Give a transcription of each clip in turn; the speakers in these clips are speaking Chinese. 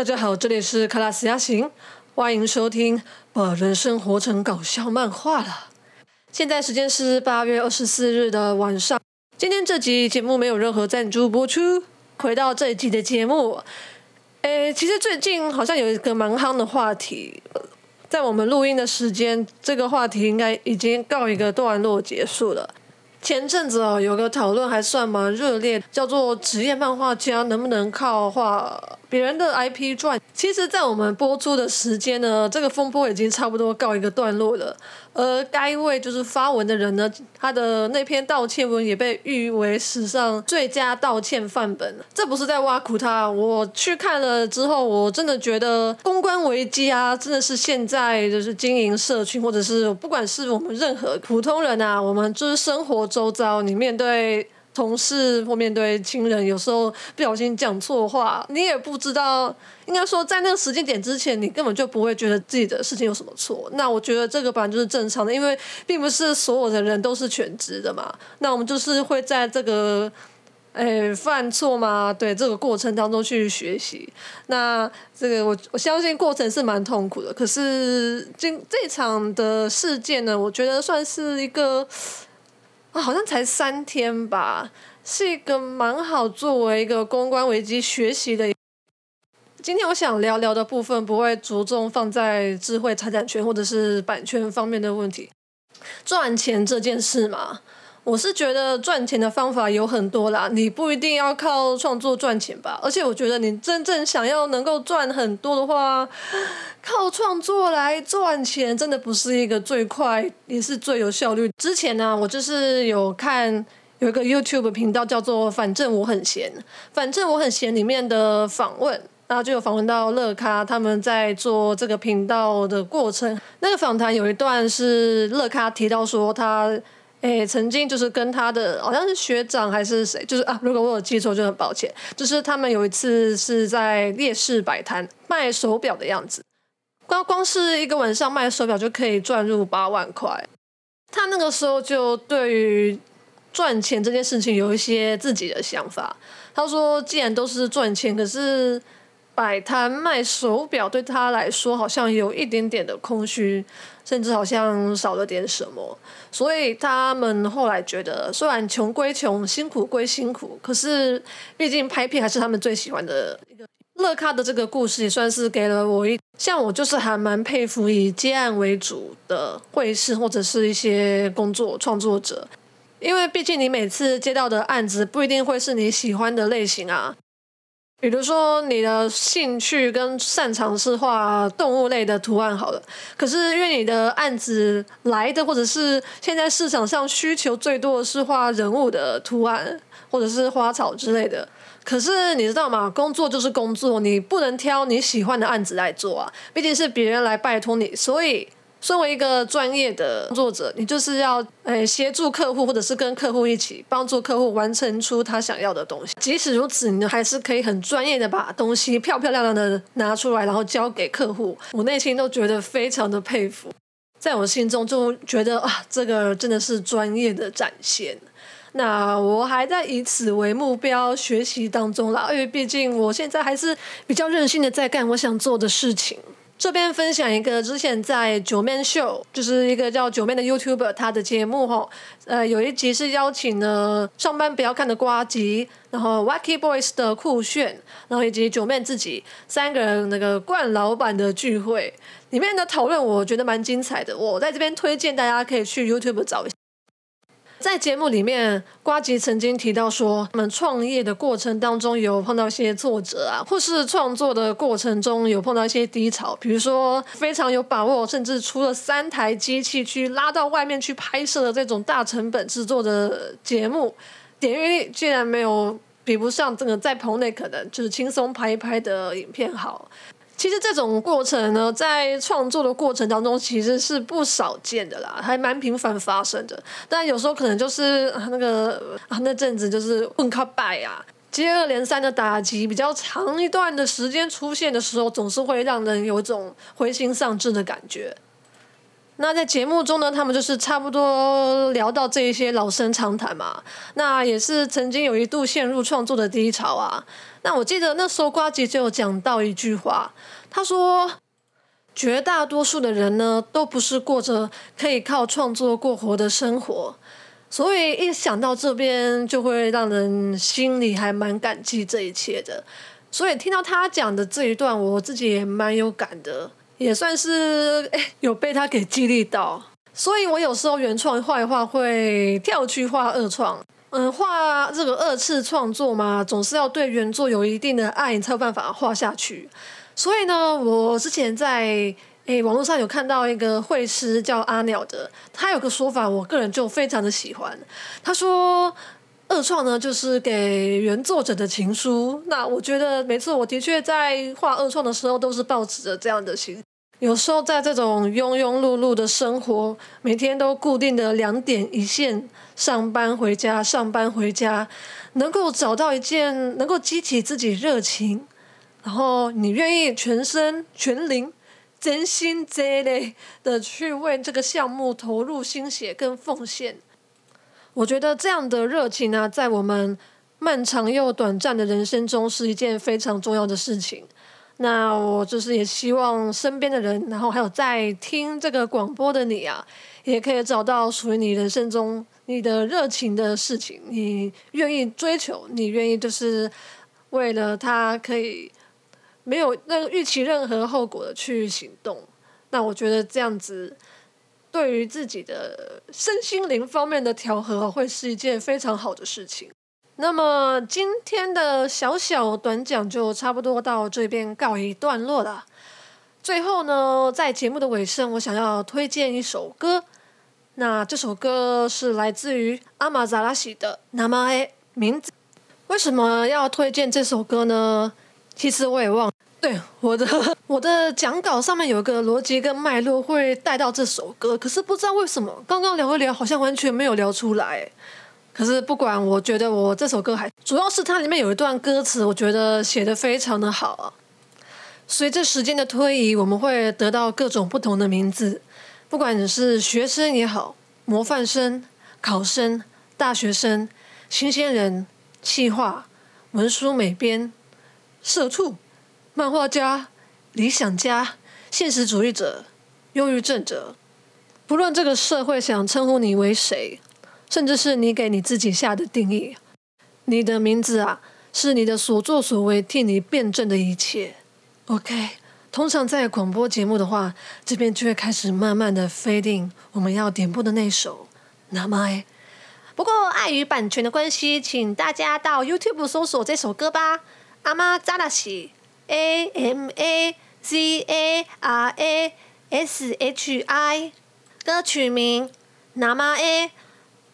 大家好，这里是卡拉斯亚行，欢迎收听把人生活成搞笑漫画了。现在时间是八月二十四日的晚上。今天这集节目没有任何赞助播出。回到这一集的节目，诶，其实最近好像有一个蛮夯的话题，在我们录音的时间，这个话题应该已经告一个段落结束了。前阵子哦，有个讨论还算蛮热烈，叫做职业漫画家能不能靠画别人的 IP 赚？其实，在我们播出的时间呢，这个风波已经差不多告一个段落了。而该位就是发文的人呢，他的那篇道歉文也被誉为史上最佳道歉范本。这不是在挖苦他，我去看了之后，我真的觉得公关危机啊，真的是现在就是经营社群，或者是不管是我们任何普通人啊，我们就是生活周遭，你面对。同事或面对亲人，有时候不小心讲错话，你也不知道。应该说，在那个时间点之前，你根本就不会觉得自己的事情有什么错。那我觉得这个本来就是正常的，因为并不是所有的人都是全职的嘛。那我们就是会在这个诶犯错嘛，对这个过程当中去学习。那这个我我相信过程是蛮痛苦的，可是今这场的事件呢，我觉得算是一个。啊，好像才三天吧，是一个蛮好作为一个公关危机学习的。今天我想聊聊的部分，不会着重放在智慧财产权或者是版权方面的问题。赚钱这件事嘛，我是觉得赚钱的方法有很多啦，你不一定要靠创作赚钱吧。而且我觉得你真正想要能够赚很多的话，靠创作来赚钱，真的不是一个最快也是最有效率。之前呢，我就是有看有一个 YouTube 频道叫做“反正我很闲”，反正我很闲里面的访问，然后就有访问到乐咖他们在做这个频道的过程。那个访谈有一段是乐咖提到说他。哎，曾经就是跟他的好像是学长还是谁，就是啊，如果我有记错，就很抱歉。就是他们有一次是在烈士摆摊卖手表的样子，光光是一个晚上卖手表就可以赚入八万块。他那个时候就对于赚钱这件事情有一些自己的想法。他说，既然都是赚钱，可是。摆摊卖手表对他来说好像有一点点的空虚，甚至好像少了点什么。所以他们后来觉得，虽然穷归穷，辛苦归辛苦，可是毕竟拍片还是他们最喜欢的一个。乐咖的这个故事也算是给了我一，像我就是还蛮佩服以接案为主的会事或者是一些工作创作者，因为毕竟你每次接到的案子不一定会是你喜欢的类型啊。比如说你的兴趣跟擅长是画动物类的图案好了，可是因为你的案子来的或者是现在市场上需求最多的是画人物的图案或者是花草之类的，可是你知道吗？工作就是工作，你不能挑你喜欢的案子来做啊，毕竟是别人来拜托你，所以。身为一个专业的工作者，你就是要诶协助客户，或者是跟客户一起帮助客户完成出他想要的东西。即使如此，你还是可以很专业的把东西漂漂亮亮的拿出来，然后交给客户。我内心都觉得非常的佩服，在我心中就觉得啊，这个真的是专业的展现。那我还在以此为目标学习当中啦，因为毕竟我现在还是比较任性的在干我想做的事情。这边分享一个之前在九面秀，就是一个叫九面的 YouTuber，他的节目哈，呃，有一集是邀请了上班不要看的瓜吉，然后 Wacky Boys 的酷炫，然后以及九面自己三个人那个冠老板的聚会，里面的讨论我觉得蛮精彩的，我在这边推荐大家可以去 YouTube 找一下。在节目里面，瓜吉曾经提到说，他们创业的过程当中有碰到一些挫折啊，或是创作的过程中有碰到一些低潮，比如说非常有把握，甚至出了三台机器去拉到外面去拍摄的这种大成本制作的节目，点阅率竟然没有比不上这个在棚内可能就是轻松拍一拍的影片好。其实这种过程呢，在创作的过程当中，其实是不少见的啦，还蛮频繁发生的。但有时候可能就是那个啊，那阵子就是混靠拜啊，接二连三的打击，比较长一段的时间出现的时候，总是会让人有一种灰心丧志的感觉。那在节目中呢，他们就是差不多聊到这一些老生常谈嘛。那也是曾经有一度陷入创作的低潮啊。那我记得那时候瓜吉就有讲到一句话，他说：“绝大多数的人呢，都不是过着可以靠创作过活的生活。”所以一想到这边，就会让人心里还蛮感激这一切的。所以听到他讲的这一段，我自己也蛮有感的，也算是哎有被他给激励到。所以我有时候原创画一画会跳去画二创，嗯，画这个二次创作嘛，总是要对原作有一定的爱，才有办法画下去。所以呢，我之前在。诶，网络上有看到一个绘师叫阿鸟的，他有个说法，我个人就非常的喜欢。他说，二创呢就是给原作者的情书。那我觉得没错，我的确在画二创的时候都是抱持着这样的心。有时候在这种庸庸碌碌的生活，每天都固定的两点一线，上班回家，上班回家，能够找到一件能够激起自己热情，然后你愿意全身全灵。真心真意的去为这个项目投入心血跟奉献，我觉得这样的热情呢，在我们漫长又短暂的人生中是一件非常重要的事情。那我就是也希望身边的人，然后还有在听这个广播的你啊，也可以找到属于你人生中你的热情的事情，你愿意追求，你愿意就是为了他可以。没有那个预期任何后果的去行动，那我觉得这样子对于自己的身心灵方面的调和会是一件非常好的事情。那么今天的小小短讲就差不多到这边告一段落了。最后呢，在节目的尾声，我想要推荐一首歌。那这首歌是来自于阿玛扎拉西的《那么 a 名字》。为什么要推荐这首歌呢？其实我也忘。对我的 我的讲稿上面有一个逻辑跟脉络会带到这首歌，可是不知道为什么刚刚聊一聊好像完全没有聊出来。可是不管，我觉得我这首歌还主要是它里面有一段歌词，我觉得写的非常的好啊。随着时间的推移，我们会得到各种不同的名字，不管你是学生也好，模范生、考生、大学生、新鲜人、气化、文书美编、社畜。漫画家、理想家、现实主义者、忧郁症者，不论这个社会想称呼你为谁，甚至是你给你自己下的定义，你的名字啊，是你的所作所为替你辩证的一切。OK，通常在广播节目的话，这边就会开始慢慢的 fading，我们要点播的那首《那么爱》。不过碍于版权的关系，请大家到 YouTube 搜索这首歌吧，《阿妈扎拉西》。A M A Z A R A S H I，歌曲名 Nama A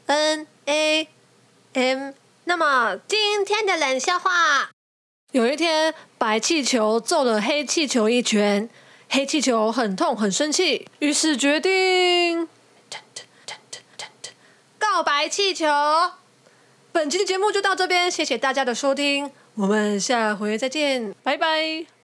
N A M。那么今天的冷笑话：有一天，白气球揍了黑气球一拳，黑气球很痛很生气，于是决定告白气球。本期的节目就到这边，谢谢大家的收听。我们下回再见，拜拜。